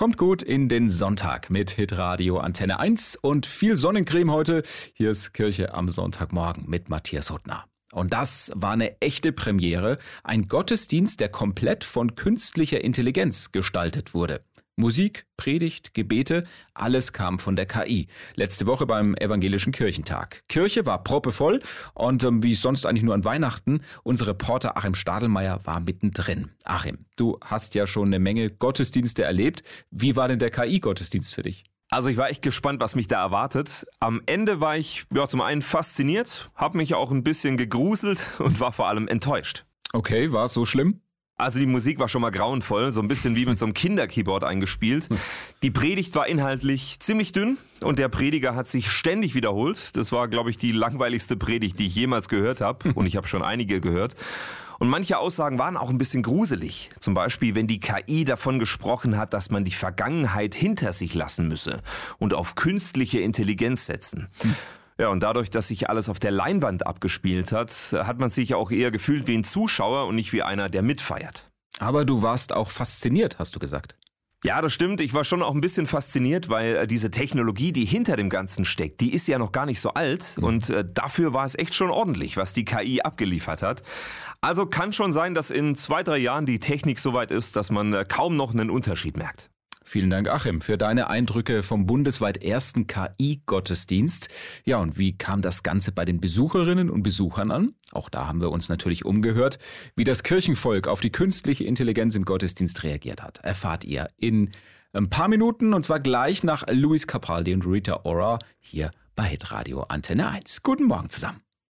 Kommt gut in den Sonntag mit Hitradio Antenne 1 und viel Sonnencreme heute. Hier ist Kirche am Sonntagmorgen mit Matthias Huttner. Und das war eine echte Premiere, ein Gottesdienst, der komplett von künstlicher Intelligenz gestaltet wurde. Musik, Predigt, Gebete, alles kam von der KI. Letzte Woche beim Evangelischen Kirchentag. Kirche war proppevoll und ähm, wie sonst eigentlich nur an Weihnachten, unser Reporter Achim Stadelmeier war mittendrin. Achim, du hast ja schon eine Menge Gottesdienste erlebt. Wie war denn der KI-Gottesdienst für dich? Also ich war echt gespannt, was mich da erwartet. Am Ende war ich ja, zum einen fasziniert, habe mich auch ein bisschen gegruselt und war vor allem enttäuscht. Okay, war es so schlimm? Also die Musik war schon mal grauenvoll, so ein bisschen wie mit so einem Kinderkeyboard eingespielt. Die Predigt war inhaltlich ziemlich dünn und der Prediger hat sich ständig wiederholt. Das war, glaube ich, die langweiligste Predigt, die ich jemals gehört habe. Und ich habe schon einige gehört. Und manche Aussagen waren auch ein bisschen gruselig. Zum Beispiel, wenn die KI davon gesprochen hat, dass man die Vergangenheit hinter sich lassen müsse und auf künstliche Intelligenz setzen. Ja, und dadurch, dass sich alles auf der Leinwand abgespielt hat, hat man sich auch eher gefühlt wie ein Zuschauer und nicht wie einer, der mitfeiert. Aber du warst auch fasziniert, hast du gesagt. Ja, das stimmt. Ich war schon auch ein bisschen fasziniert, weil äh, diese Technologie, die hinter dem Ganzen steckt, die ist ja noch gar nicht so alt. Mhm. Und äh, dafür war es echt schon ordentlich, was die KI abgeliefert hat. Also kann schon sein, dass in zwei, drei Jahren die Technik so weit ist, dass man äh, kaum noch einen Unterschied merkt. Vielen Dank, Achim, für deine Eindrücke vom bundesweit ersten KI-Gottesdienst. Ja, und wie kam das Ganze bei den Besucherinnen und Besuchern an? Auch da haben wir uns natürlich umgehört. Wie das Kirchenvolk auf die künstliche Intelligenz im Gottesdienst reagiert hat, erfahrt ihr in ein paar Minuten und zwar gleich nach Luis Capaldi und Rita Ora hier bei Hitradio Antenne 1. Guten Morgen zusammen.